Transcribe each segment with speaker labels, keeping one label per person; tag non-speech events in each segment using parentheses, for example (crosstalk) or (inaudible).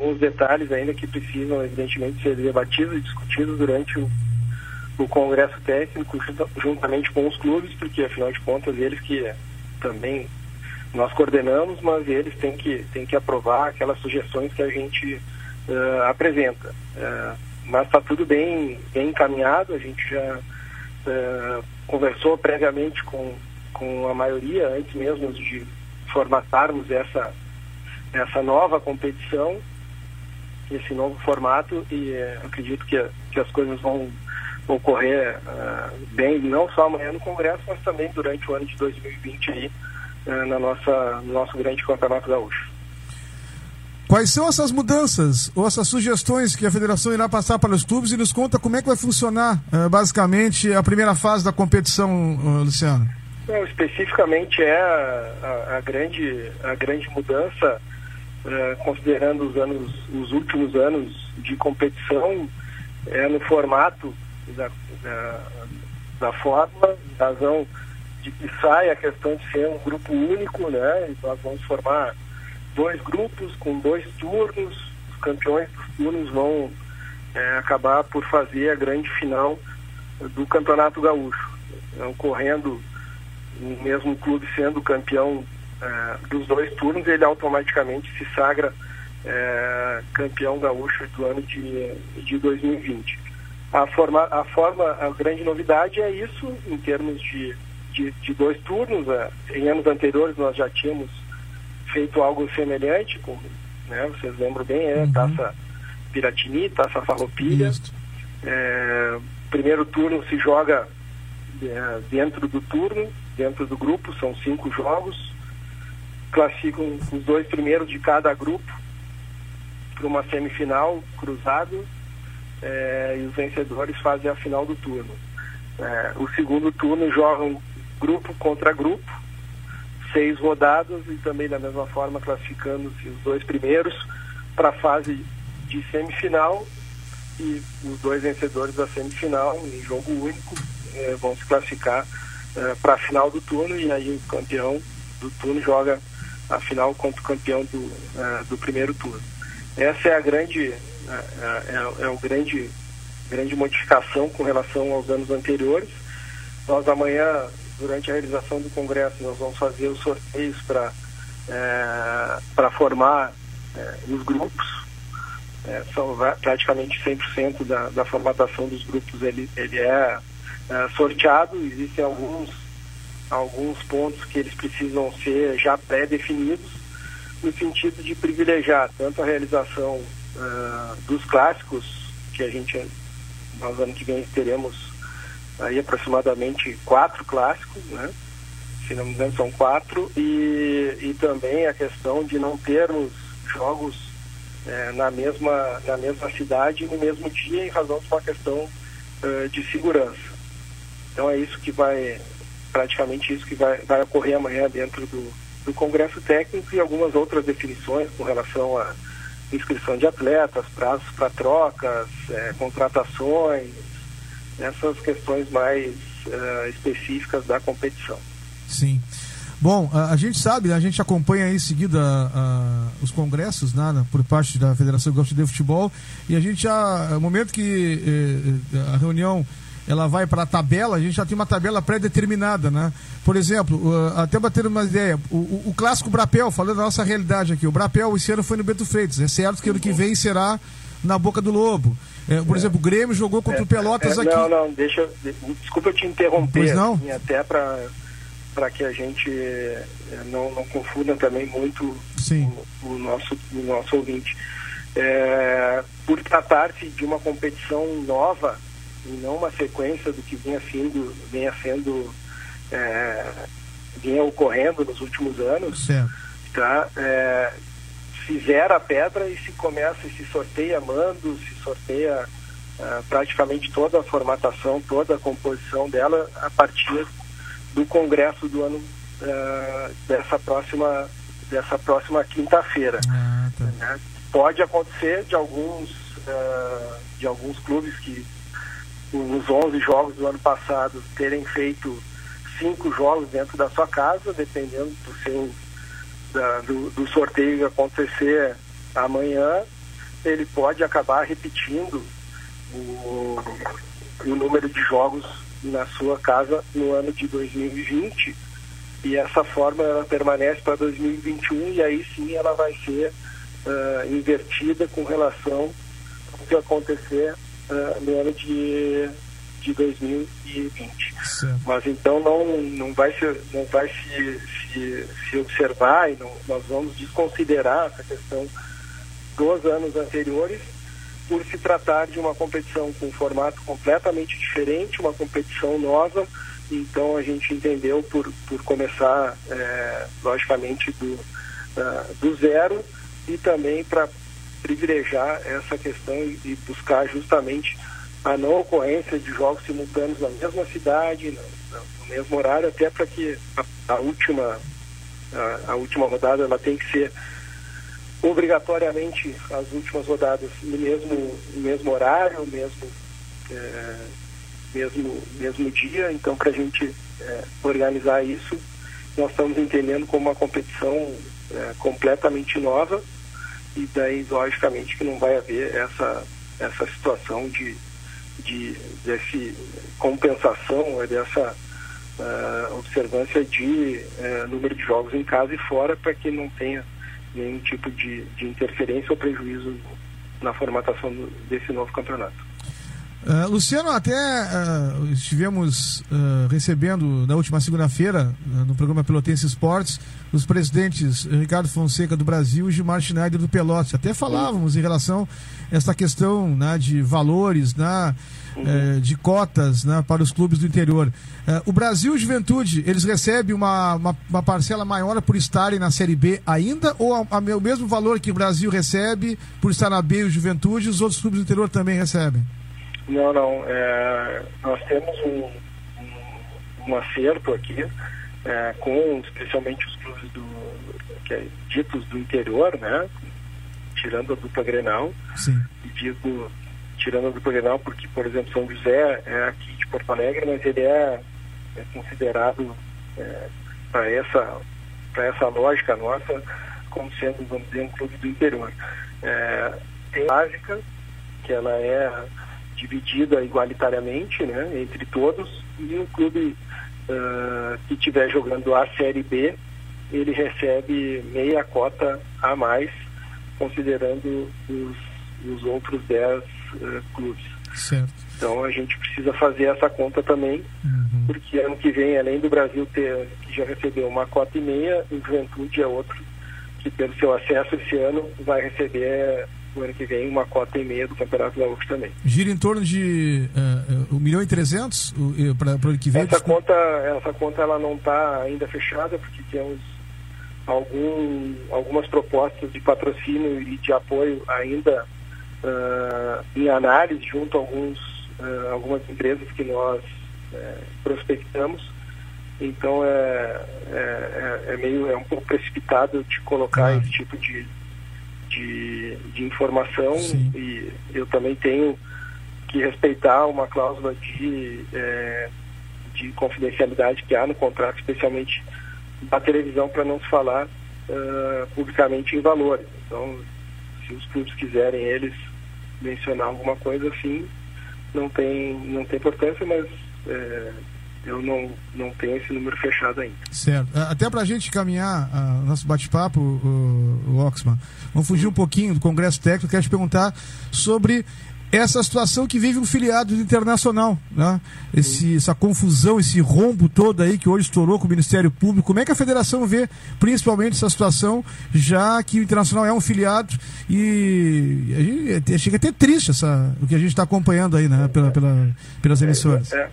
Speaker 1: os detalhes ainda que precisam, evidentemente, ser debatidos e discutidos durante o, o Congresso Técnico, juntamente com os clubes, porque, afinal de contas, eles que também nós coordenamos, mas eles têm que, têm que aprovar aquelas sugestões que a gente uh, apresenta. Uh, mas está tudo bem, bem encaminhado, a gente já uh, conversou previamente com, com a maioria, antes mesmo de formatarmos essa, essa nova competição, esse novo formato, e acredito que, que as coisas vão ocorrer bem, não só amanhã no Congresso, mas também durante o ano de 2020 aí, é, na nossa, no nosso grande campeonato gaúcho.
Speaker 2: Quais são essas mudanças ou essas sugestões que a federação irá passar para os clubes e nos conta como é que vai funcionar uh, basicamente a primeira fase da competição, uh, Luciano?
Speaker 1: Não, especificamente é a, a, a, grande, a grande mudança, uh, considerando os anos, os últimos anos de competição, é no formato da, da, da forma, razão de que sai a questão de ser um grupo único, né? E nós vamos formar dois grupos com dois turnos. Os campeões dos turnos vão é, acabar por fazer a grande final do Campeonato Gaúcho, ocorrendo o mesmo clube sendo campeão é, dos dois turnos, ele automaticamente se sagra é, campeão gaúcho do ano de, de 2020. A forma, a forma, a grande novidade é isso em termos de de, de dois turnos. Né? Em anos anteriores nós já tínhamos feito algo semelhante, com, né, vocês lembram bem, é, uhum. taça Piratini, taça Farroupilha. É, primeiro turno se joga é, dentro do turno, dentro do grupo, são cinco jogos. Classificam os dois primeiros de cada grupo para uma semifinal cruzado é, e os vencedores fazem a final do turno. É, o segundo turno jogam grupo contra grupo, seis rodadas e também da mesma forma classificando-se os dois primeiros para a fase de semifinal e os dois vencedores da semifinal em jogo único eh, vão se classificar para a final do turno e aí o campeão do turno joga a final contra o campeão do, eh, do primeiro turno. Essa é a grande é, é, é o grande grande modificação com relação aos anos anteriores. Nós amanhã durante a realização do Congresso, nós vamos fazer os sorteios para para formar os grupos. É, são praticamente 100% da, da formatação dos grupos ele, ele é, sorteado. Existem alguns, alguns pontos que eles precisam ser já pré-definidos no sentido de privilegiar tanto a realização é, dos clássicos, que a gente, nós ano que vem teremos aí aproximadamente quatro clássicos, né? Se não me engano são quatro, e, e também a questão de não termos jogos é, na, mesma, na mesma cidade no mesmo dia em razão de uma questão uh, de segurança. Então é isso que vai, praticamente isso que vai, vai ocorrer amanhã dentro do, do Congresso Técnico e algumas outras definições com relação a inscrição de atletas, prazos para trocas, é, contratações, nessas questões mais uh, específicas da competição.
Speaker 2: Sim. Bom, a, gente sabe, a gente acompanha em seguida os congressos né, por parte da Federação Gaúcha de Futebol e a gente já, no momento que eh, a reunião ela vai para a tabela, a gente já tem uma tabela pré-determinada, né? Por exemplo, uh, até bater uma ideia, o, o, o, clássico Brapel, falando da nossa realidade aqui, o Brapel esse ano foi no Beto Freitas, é certo que ano que vem será na Boca do Lobo. É, por é. exemplo, o Grêmio jogou contra o Pelotas
Speaker 1: é,
Speaker 2: aqui.
Speaker 1: Não, não, deixa. Desculpa eu te interromper.
Speaker 2: Pois não?
Speaker 1: Assim, até para para que a gente é, não, não confunda também muito o, o, nosso, o nosso ouvinte. É, por tratar-se de uma competição nova e não uma sequência do que vinha sendo, vinha sendo é, vinha ocorrendo nos últimos anos,
Speaker 2: certo.
Speaker 1: tá? É, fizer a pedra e se começa e se sorteia mando, se sorteia uh, praticamente toda a formatação, toda a composição dela a partir do congresso do ano uh, dessa próxima dessa próxima quinta-feira.
Speaker 2: Ah, tá.
Speaker 1: né? Pode acontecer de alguns uh, de alguns clubes que nos 11 jogos do ano passado terem feito cinco jogos dentro da sua casa, dependendo do seu da, do, do, sorteio acontecer amanhã, ele pode acabar repetindo o, o número de jogos na sua casa no ano de 2020 e essa forma ela permanece para 2021 e aí sim ela vai ser uh, invertida com relação ao que acontecer uh, no ano de, de 2020. Certo. Mas então não, não vai, se, não vai se, se, se observar e não, nós vamos desconsiderar essa questão dos anos anteriores por se tratar de uma competição com um formato completamente diferente, uma competição nova. Então a gente entendeu por, por começar, é, logicamente, do, uh, do zero e também para privilegiar essa questão e buscar justamente a não ocorrência de jogos simultâneos na mesma cidade, no, mesmo horário, até para que a, a última a, a, última rodada ela tem que ser obrigatoriamente as últimas rodadas no mesmo, no mesmo horário, mesmo, é, mesmo, mesmo dia. Então, para a gente é, organizar isso, nós estamos entendendo como uma competição é, completamente nova e daí, logicamente, que não vai haver essa, essa situação de, de desse compensação, dessa uh, observância de uh, número de jogos em casa e fora para que não tenha nenhum tipo de, de interferência ou prejuízo na formatação desse novo campeonato.
Speaker 2: Uh, Luciano, até uh, estivemos uh, recebendo na última segunda-feira, no programa Pelotense Esportes, os presidentes Ricardo Fonseca do Brasil e Gilmar Schneider do Pelotas. Até falávamos em relação a essa questão né, de valores, né, uhum. de cotas né, para os clubes do interior. o Brasil Juventude, eles recebem uma, uma, uma, parcela maior por estarem na Série B ainda ou a, a, o mesmo valor que o Brasil recebe por estar na B e o Juventude, os outros clubes do interior também recebem?
Speaker 1: Não, não. É, nós temos um, um, um acerto aqui é, com especialmente os clubes do, que é, ditos do interior, né? Tirando a dupla Grenal.
Speaker 2: Sim.
Speaker 1: E digo tirando a dupla Grenal porque, por exemplo, São José é aqui de Porto Alegre, mas ele é, é considerado é, para essa, essa lógica nossa como sendo, vamos dizer, um clube do interior. É, tem básica, que ela é dividida igualitariamente né, entre todos e o clube uh, que estiver jogando a Série B ele recebe meia cota a mais considerando os, os outros 10 uh, clubes.
Speaker 2: Certo.
Speaker 1: Então a gente precisa fazer essa conta também, uhum. porque ano que vem, além do Brasil ter que já recebeu uma cota e meia, o Juventude é outro que pelo seu acesso esse ano vai receber o ano que vem uma cota e meia do Campeonato Gaúcho também.
Speaker 2: Gira em torno de uh, 1 milhão e 300 para o ano que vem?
Speaker 1: Essa conta, essa conta ela não está ainda fechada, porque temos algum, algumas propostas de patrocínio e de apoio ainda uh, em análise junto a alguns, uh, algumas empresas que nós prospectamos. Então é, é, é, meio é um pouco precipitado de colocar ah. esse tipo de, de, de informação Sim. e eu também tenho que respeitar uma cláusula de, é, de confidencialidade que há no contrato, especialmente da televisão, para não se falar uh, publicamente em valores. Então, se os clubes quiserem eles mencionar alguma coisa assim, não tem, não tem importância, mas é, eu não, não tenho esse número fechado ainda.
Speaker 2: Certo. Até para a gente caminhar uh, nosso bate-papo, o, o Oxman, vamos fugir um pouquinho do Congresso Técnico, quero te perguntar sobre essa situação que vive um filiado internacional, né? Esse, essa confusão, esse rombo todo aí que hoje estourou com o Ministério Público. Como é que a federação vê principalmente essa situação, já que o Internacional é um filiado e a gente, chega até triste essa, o que a gente está acompanhando aí, né? Pela, pela, pelas emissoras.
Speaker 1: É, é.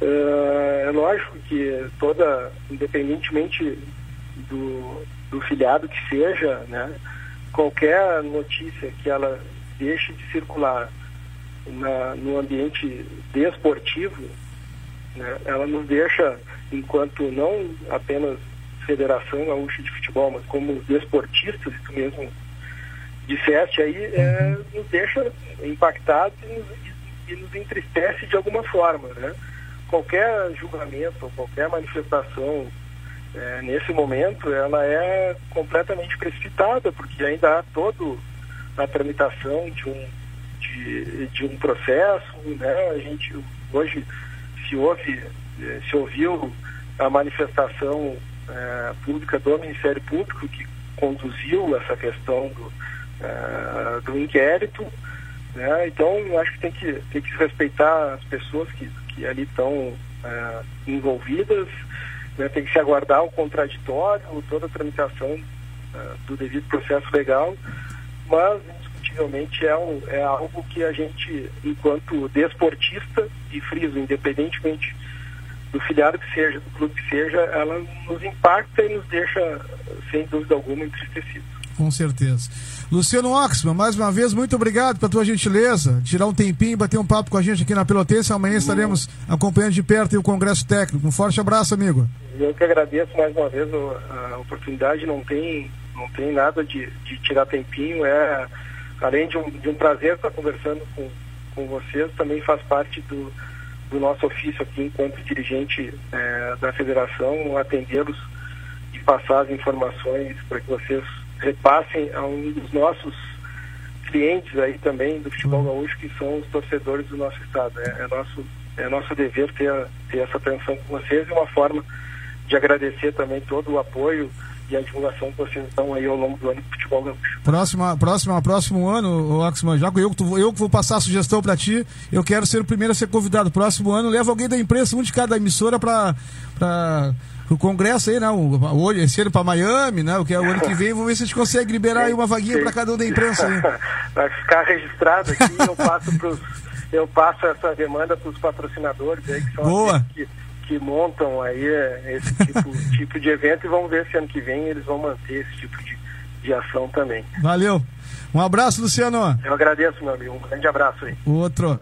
Speaker 1: É, é lógico que toda, independentemente do, do filiado que seja, né, qualquer notícia que ela deixe de circular na, no ambiente desportivo, né, ela nos deixa, enquanto não apenas Federação Gaúcha de Futebol, mas como desportistas, isso mesmo disseste aí, é, nos deixa impactados e nos, e nos entristece de alguma forma, né? Qualquer julgamento, qualquer manifestação é, nesse momento, ela é completamente precipitada, porque ainda há todo a tramitação de um, de, de um processo, né? A gente hoje se ouve, eh, se ouviu a manifestação eh, pública do Ministério Público que conduziu essa questão do, eh, do inquérito, né? Então acho que tem que tem que respeitar as pessoas que, que ali estão envolvidas, né? tem que se aguardar o contraditório, toda a tramitação do devido processo legal, mas indiscutivelmente é, um, é algo que a gente, enquanto desportista, e friso, independentemente do filiado que seja, do clube que seja, ela nos impacta e nos deixa, sem dúvida alguma, entristecidos.
Speaker 2: Com certeza. Luciano Oxman, mais uma vez, muito obrigado pela tua gentileza, tirar um tempinho, bater um papo com a gente aqui na Pelotense. Amanhã estaremos acompanhando de perto o Congresso Técnico. Um forte abraço, amigo.
Speaker 1: Eu que agradeço mais uma vez a oportunidade, não tem, não tem nada de, de tirar tempinho, é além de um, de um prazer estar conversando com, com vocês, também faz parte do, do nosso ofício aqui enquanto dirigente é, da federação, atendê-los e passar as informações para que vocês repassem a um dos nossos clientes aí também do futebol uhum. gaúcho, que são os torcedores do nosso estado. É, é nosso, é nosso dever ter, ter essa atenção com vocês e uma forma de agradecer também todo o apoio e a divulgação que vocês estão aí ao longo do ano do futebol gaúcho.
Speaker 2: Próxima, próxima, próximo ano, Oxman, já que eu, eu que vou passar a sugestão para ti, eu quero ser o primeiro a ser convidado. Próximo ano, leva alguém da imprensa, um de cada emissora para o congresso aí, né? Hoje, esse ano para Miami, né? O que é o ano que vem, vamos ver se a gente consegue liberar aí uma vaguinha para cada um da imprensa aí. (laughs)
Speaker 1: Vai ficar registrado aqui, eu passo pros, eu passo essa demanda para os patrocinadores aí que são
Speaker 2: Boa.
Speaker 1: que que montam aí é, esse tipo, (laughs) tipo de evento e vamos ver se ano que vem eles vão manter esse tipo de, de ação também.
Speaker 2: Valeu. Um abraço, Luciano.
Speaker 1: Eu agradeço, meu amigo. Um grande abraço aí.
Speaker 2: Outro.